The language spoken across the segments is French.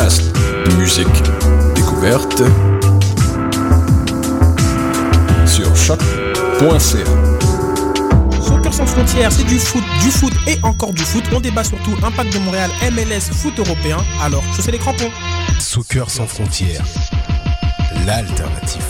podcast musique découverte sur choc.ca. Soccer sans frontières, c'est du foot, du foot et encore du foot. On débat surtout impact de Montréal, MLS, foot européen. Alors, chaussez les crampons. Soccer sans frontières, l'alternative.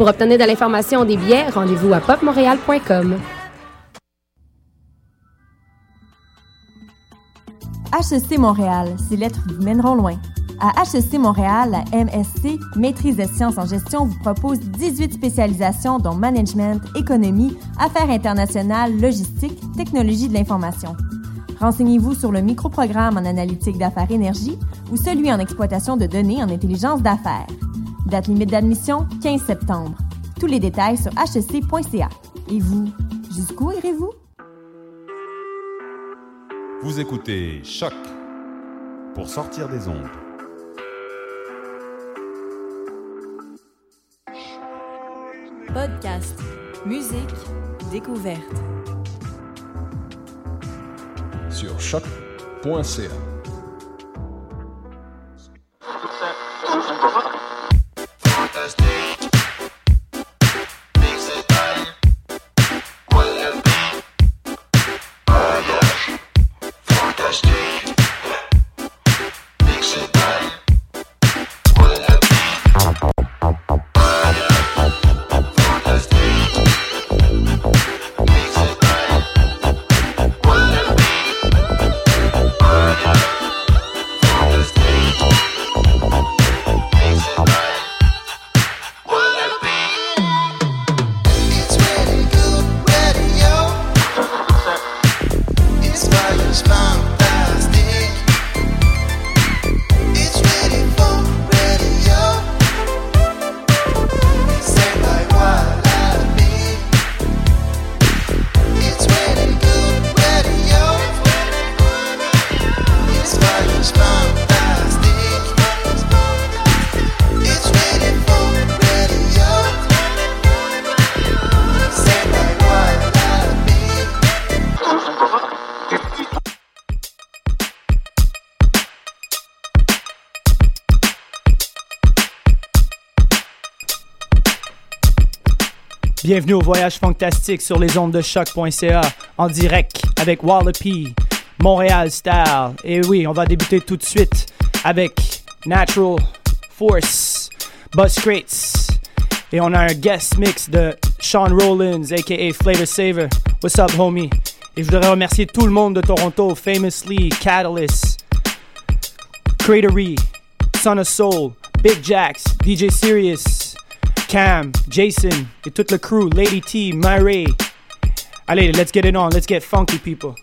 Pour obtenir de l'information des billets, rendez-vous à popmontréal.com. HEC Montréal, ces lettres vous mèneront loin. À HEC Montréal, la MSC, Maîtrise des sciences en gestion, vous propose 18 spécialisations dont management, économie, affaires internationales, logistique, technologie de l'information. Renseignez-vous sur le microprogramme en analytique d'affaires énergie ou celui en exploitation de données en intelligence d'affaires. Date limite d'admission, 15 septembre. Tous les détails sur hec.ca. Et vous, jusqu'où irez-vous? Vous écoutez Choc pour sortir des ondes. Podcast, musique, découverte. Sur choc.ca. Bienvenue au voyage fantastique sur les ondes de choc.ca en direct avec Wallopy, Montréal Style. Et oui, on va débuter tout de suite avec Natural Force, Buzz Crates. Et on a un guest mix de Sean Rollins, aka Flavor Saver. What's up, homie? Et je voudrais remercier tout le monde de Toronto, Famously, Catalyst, Cratery, Son of Soul, Big Jacks, DJ Sirius, Cam, Jason et toute le crew, Lady T, Myray. Allez, let's get it on, let's get funky, people.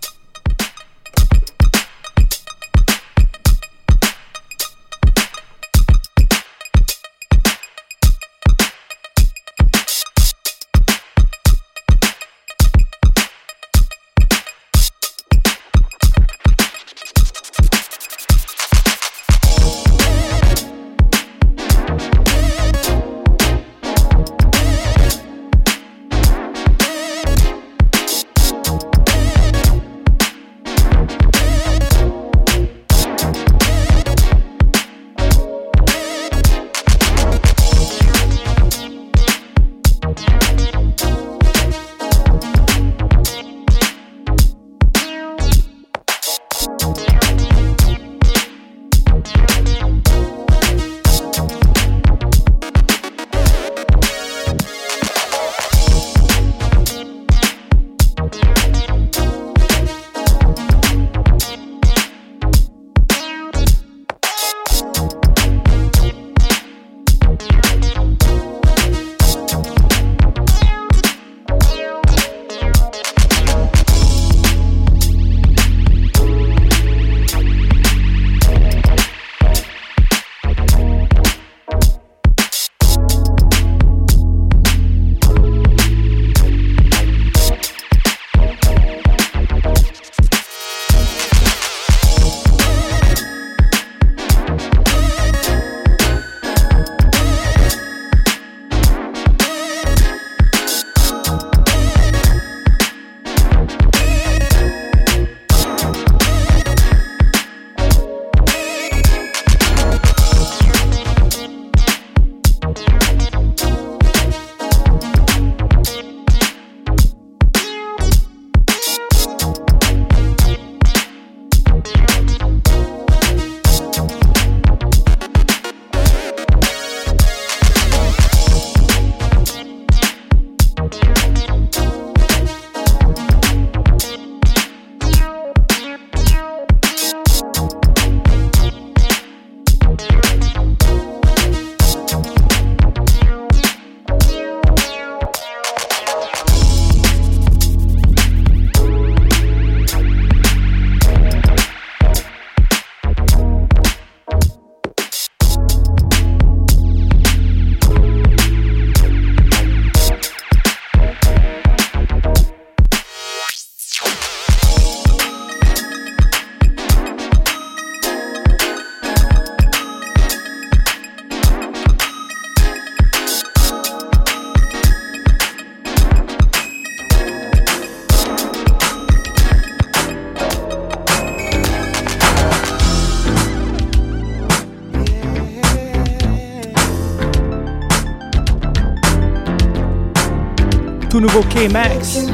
Tout nouveau K-Max.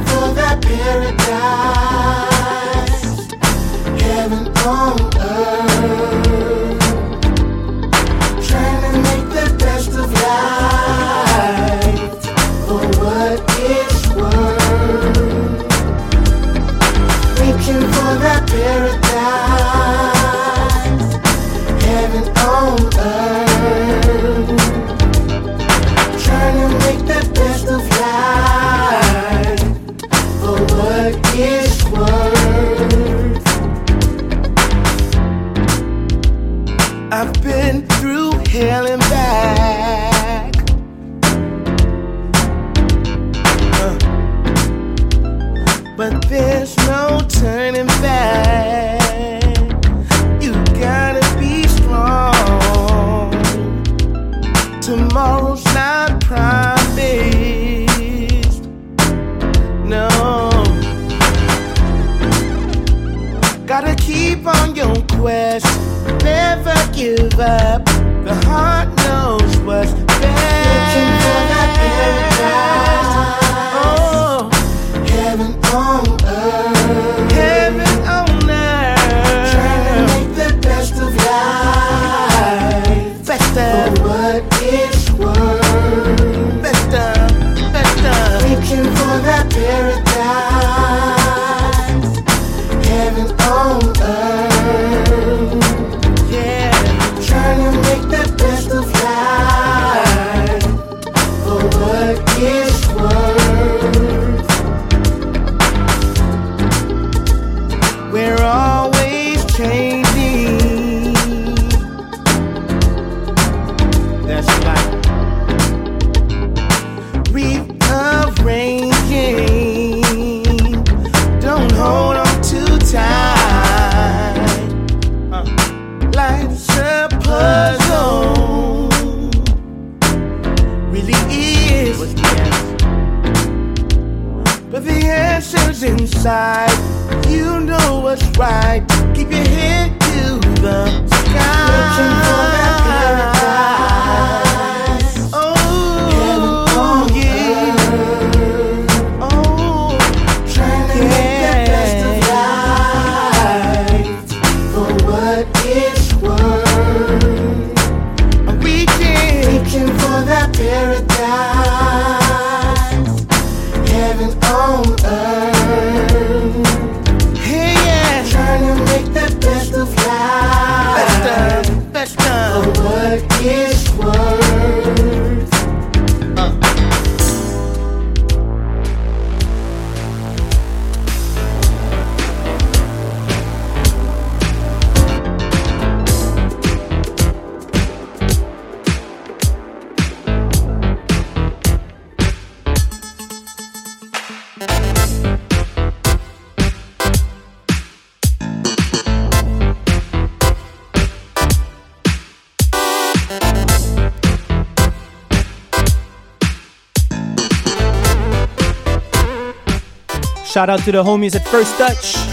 Shout out to the homies at First Touch.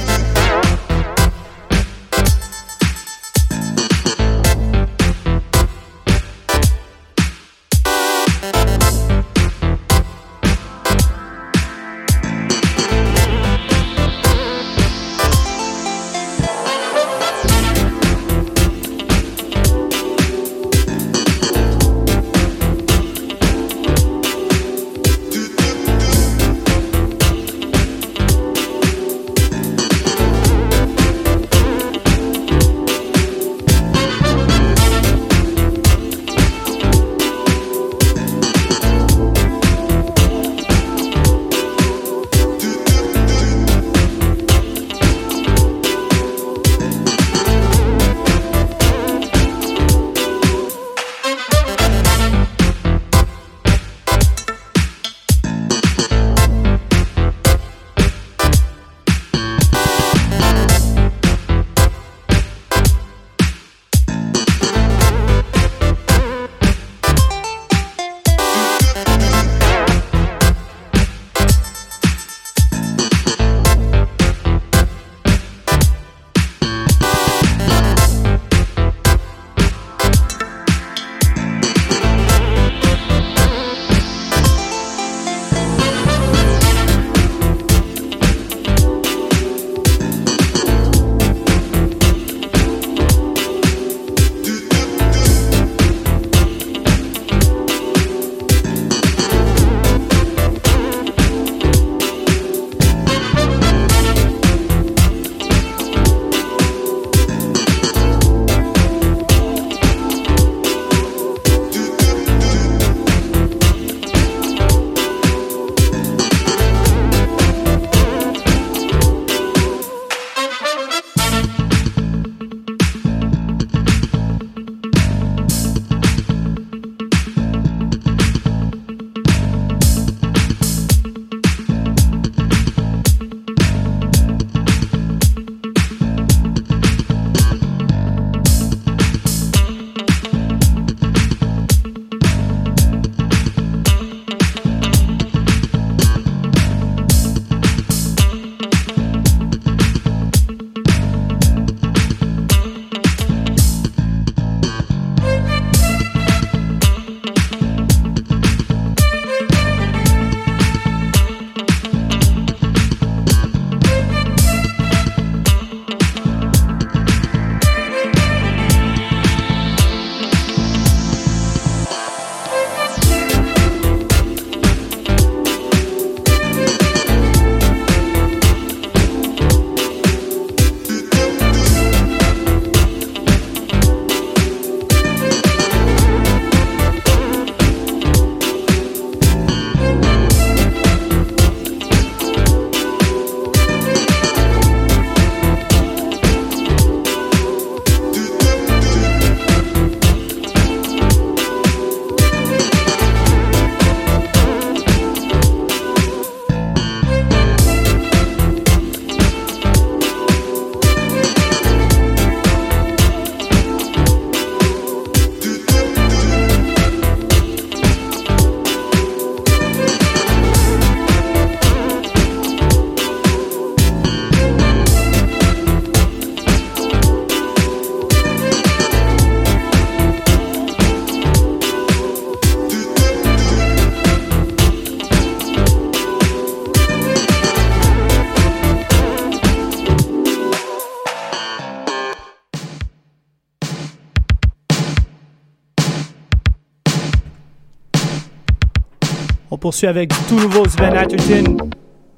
Poursuit avec tout nouveau Sven Atherton,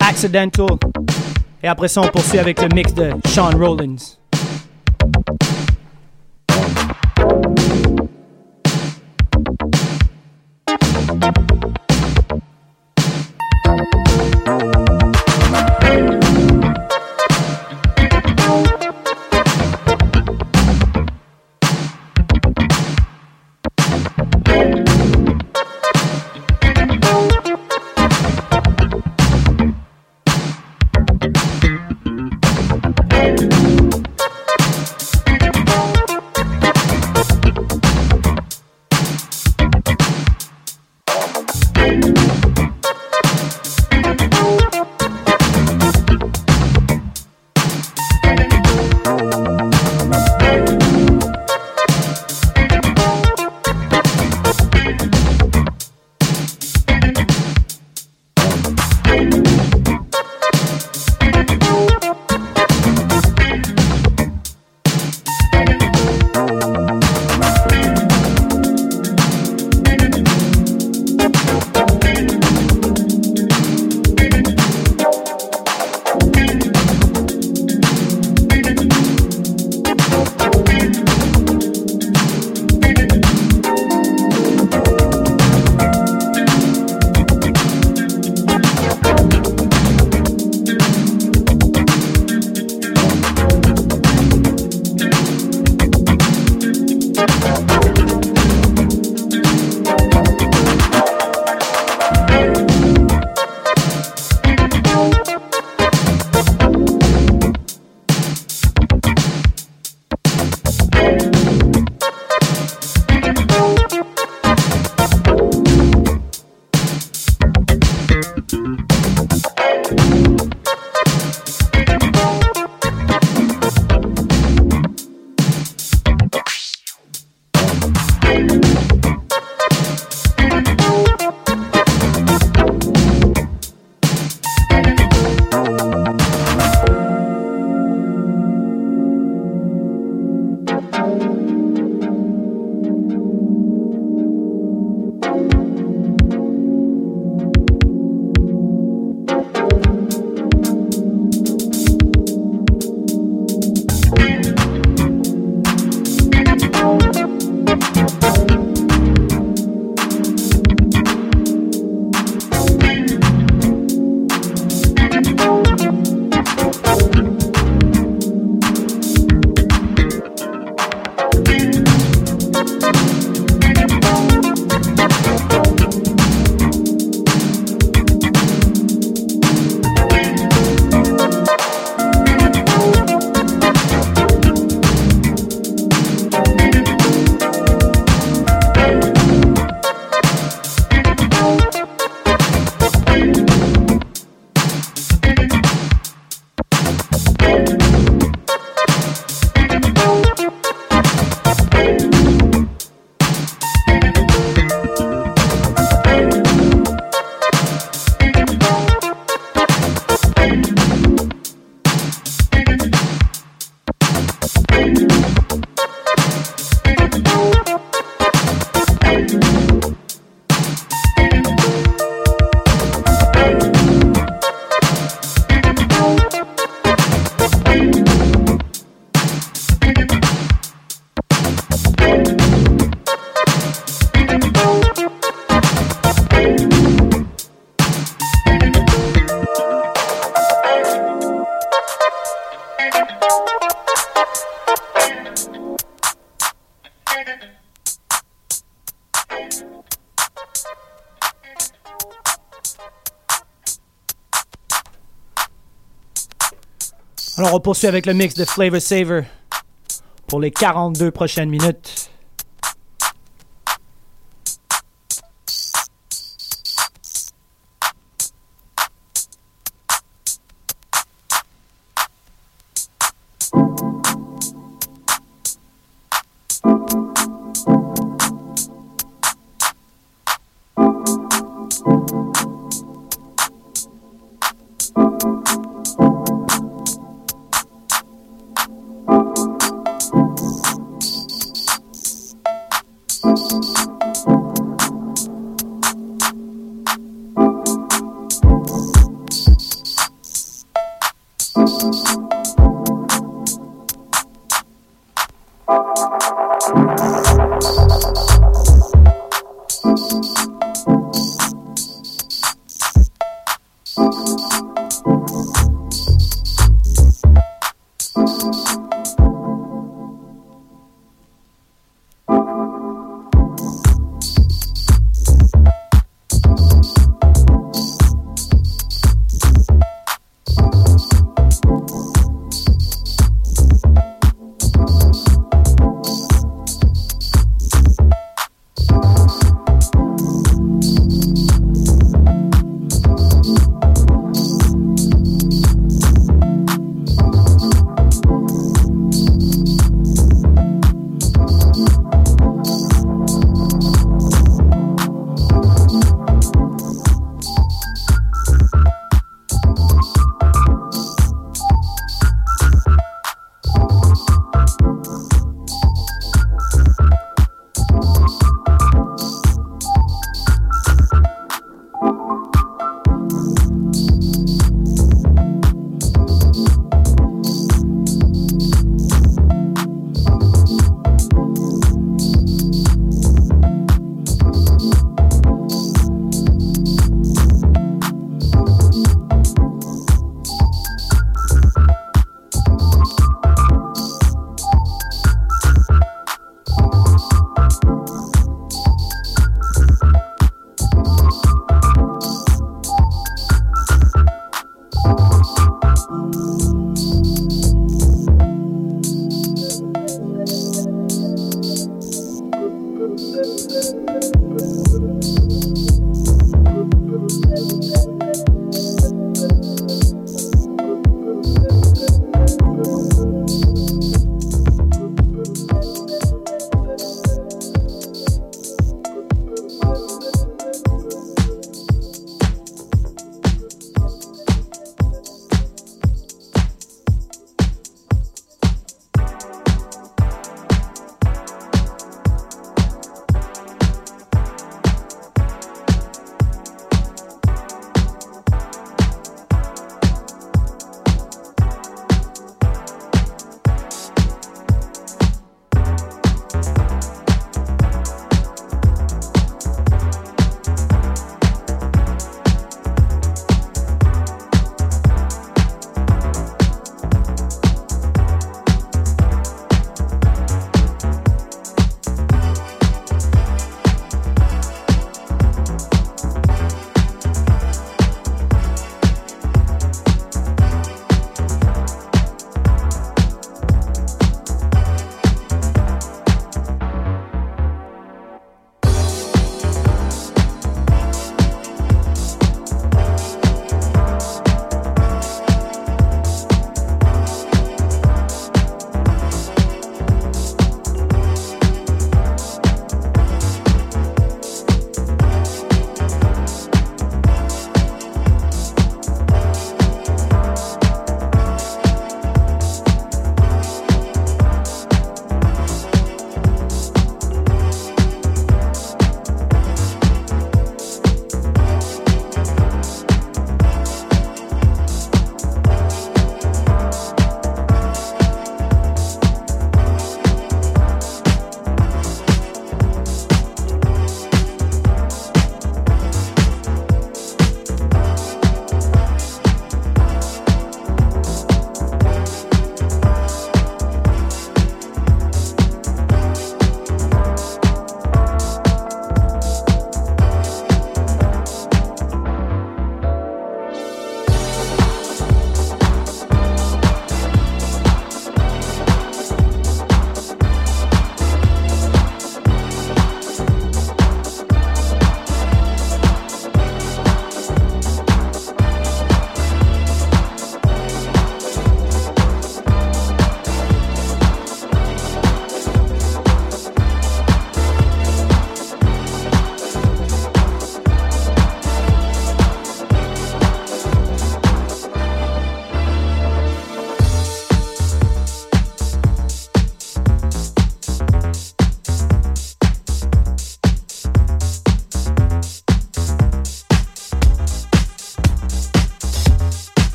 Accidental. Et après ça, on poursuit avec le mix de Sean Rollins. Alors on poursuit avec le mix de Flavor Saver pour les 42 prochaines minutes.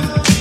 love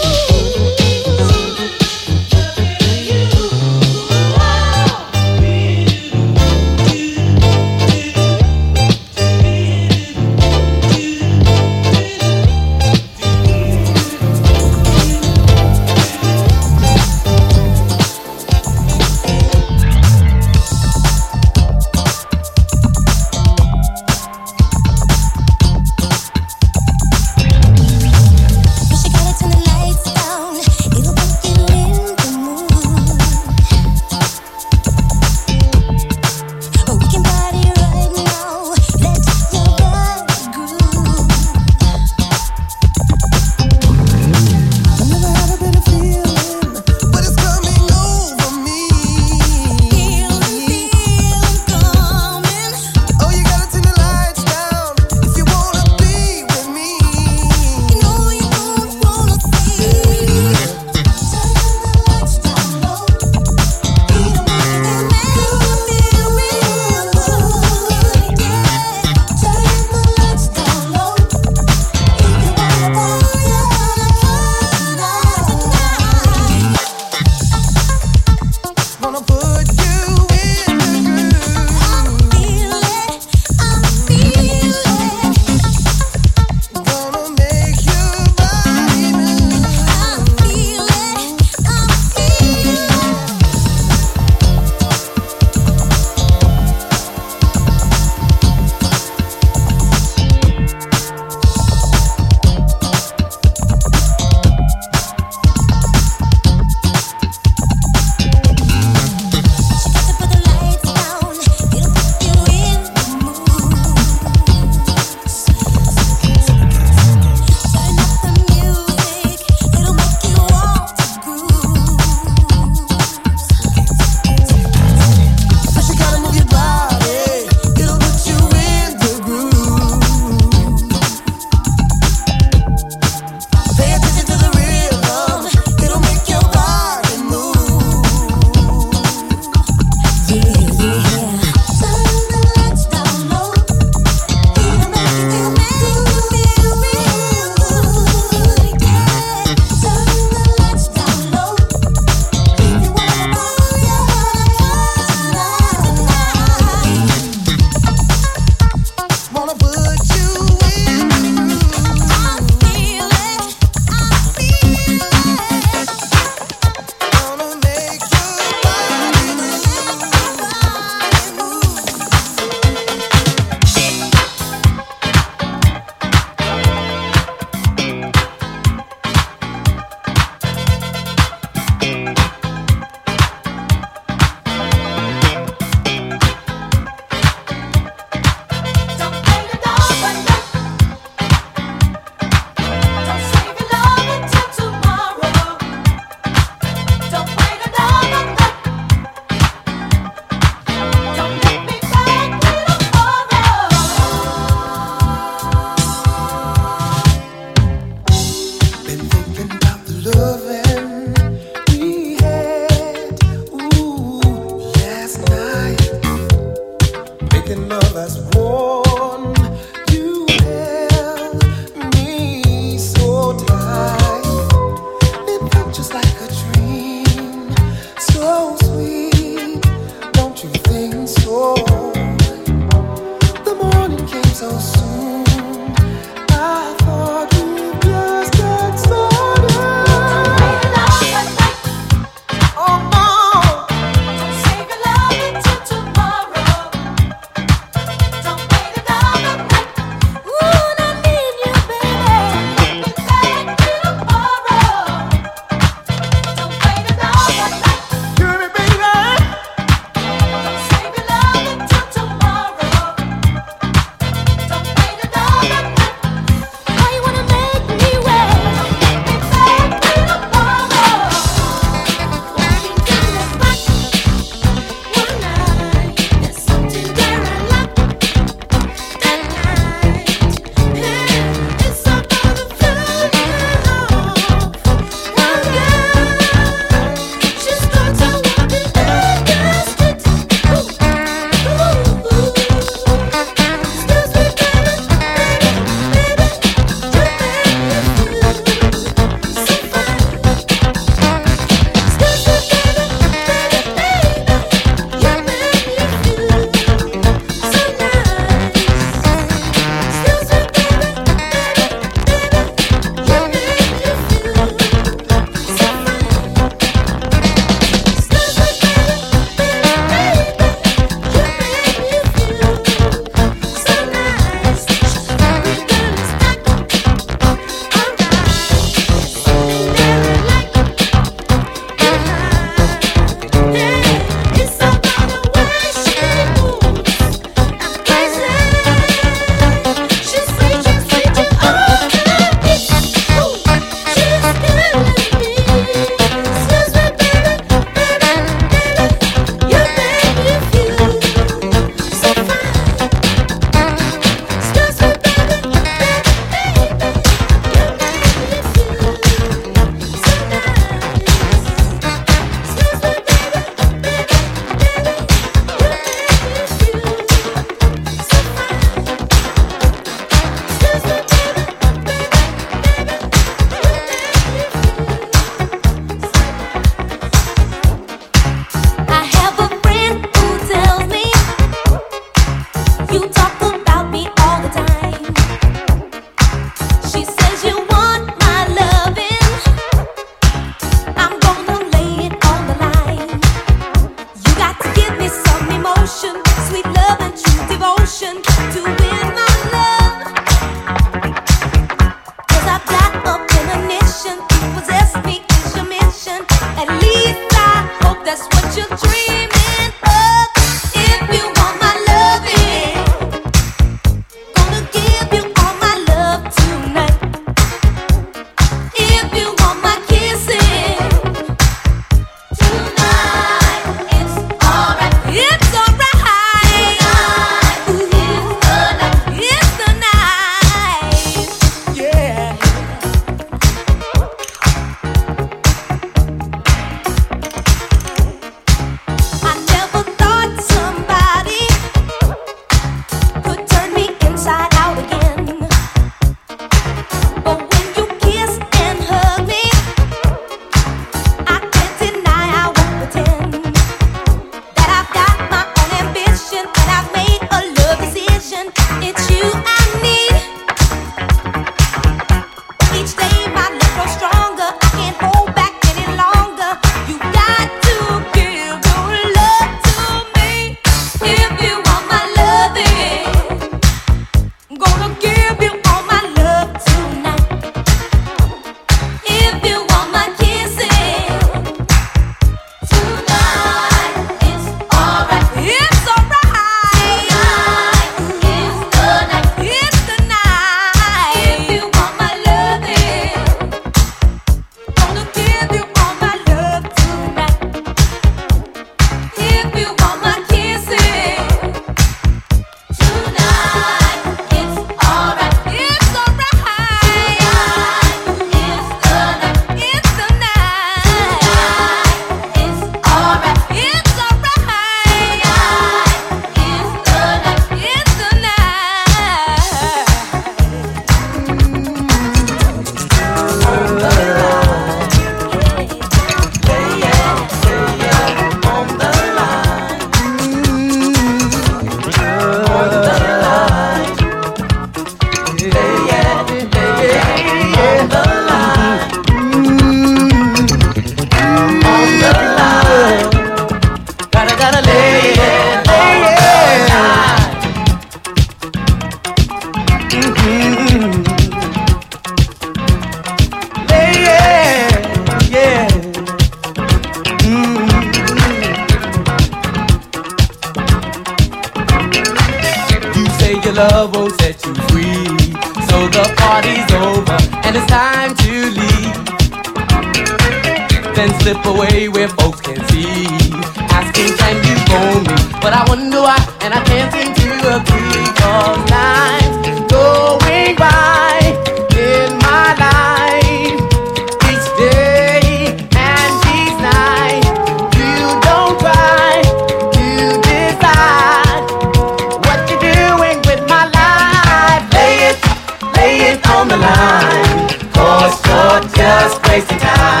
just wasting time.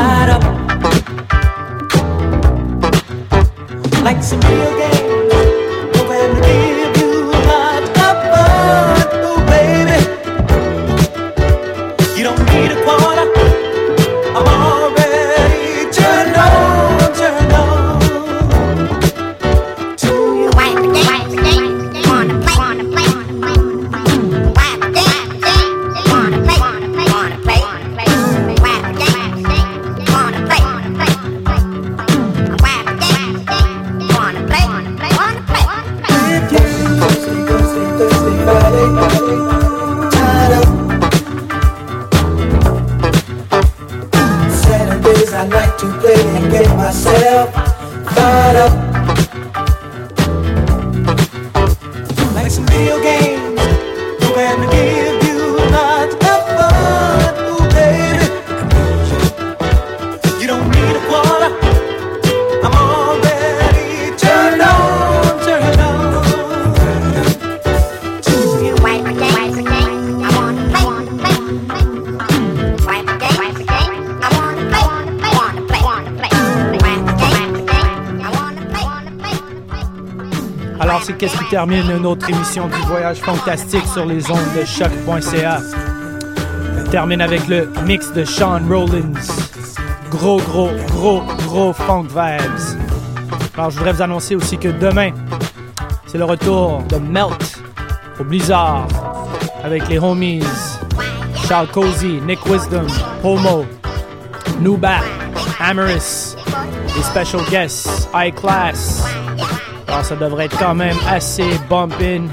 light up like some real game. Autre émission du Voyage Fantastique sur les ondes de choc.ca. Termine avec le mix de Sean Rollins. Gros, gros, gros, gros funk vibes. Alors, je voudrais vous annoncer aussi que demain, c'est le retour de Melt au Blizzard avec les homies Charles Cozy, Nick Wisdom, Homo, Nubat, Amaris, les special guests, High Class. Alors, ça devrait être quand même assez bumpin'.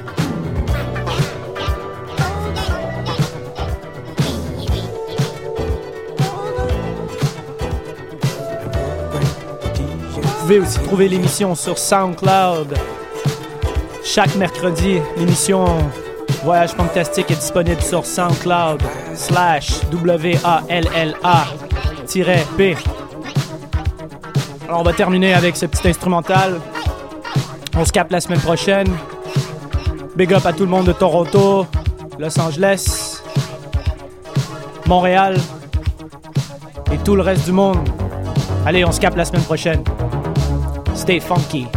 Vous pouvez aussi trouver l'émission sur SoundCloud. Chaque mercredi, l'émission Voyage Fantastique est disponible sur SoundCloud slash W-A-L-L-A-B. Alors on va terminer avec ce petit instrumental. On se capte la semaine prochaine. Big up à tout le monde de Toronto, Los Angeles, Montréal et tout le reste du monde. Allez, on se capte la semaine prochaine. Stay funky.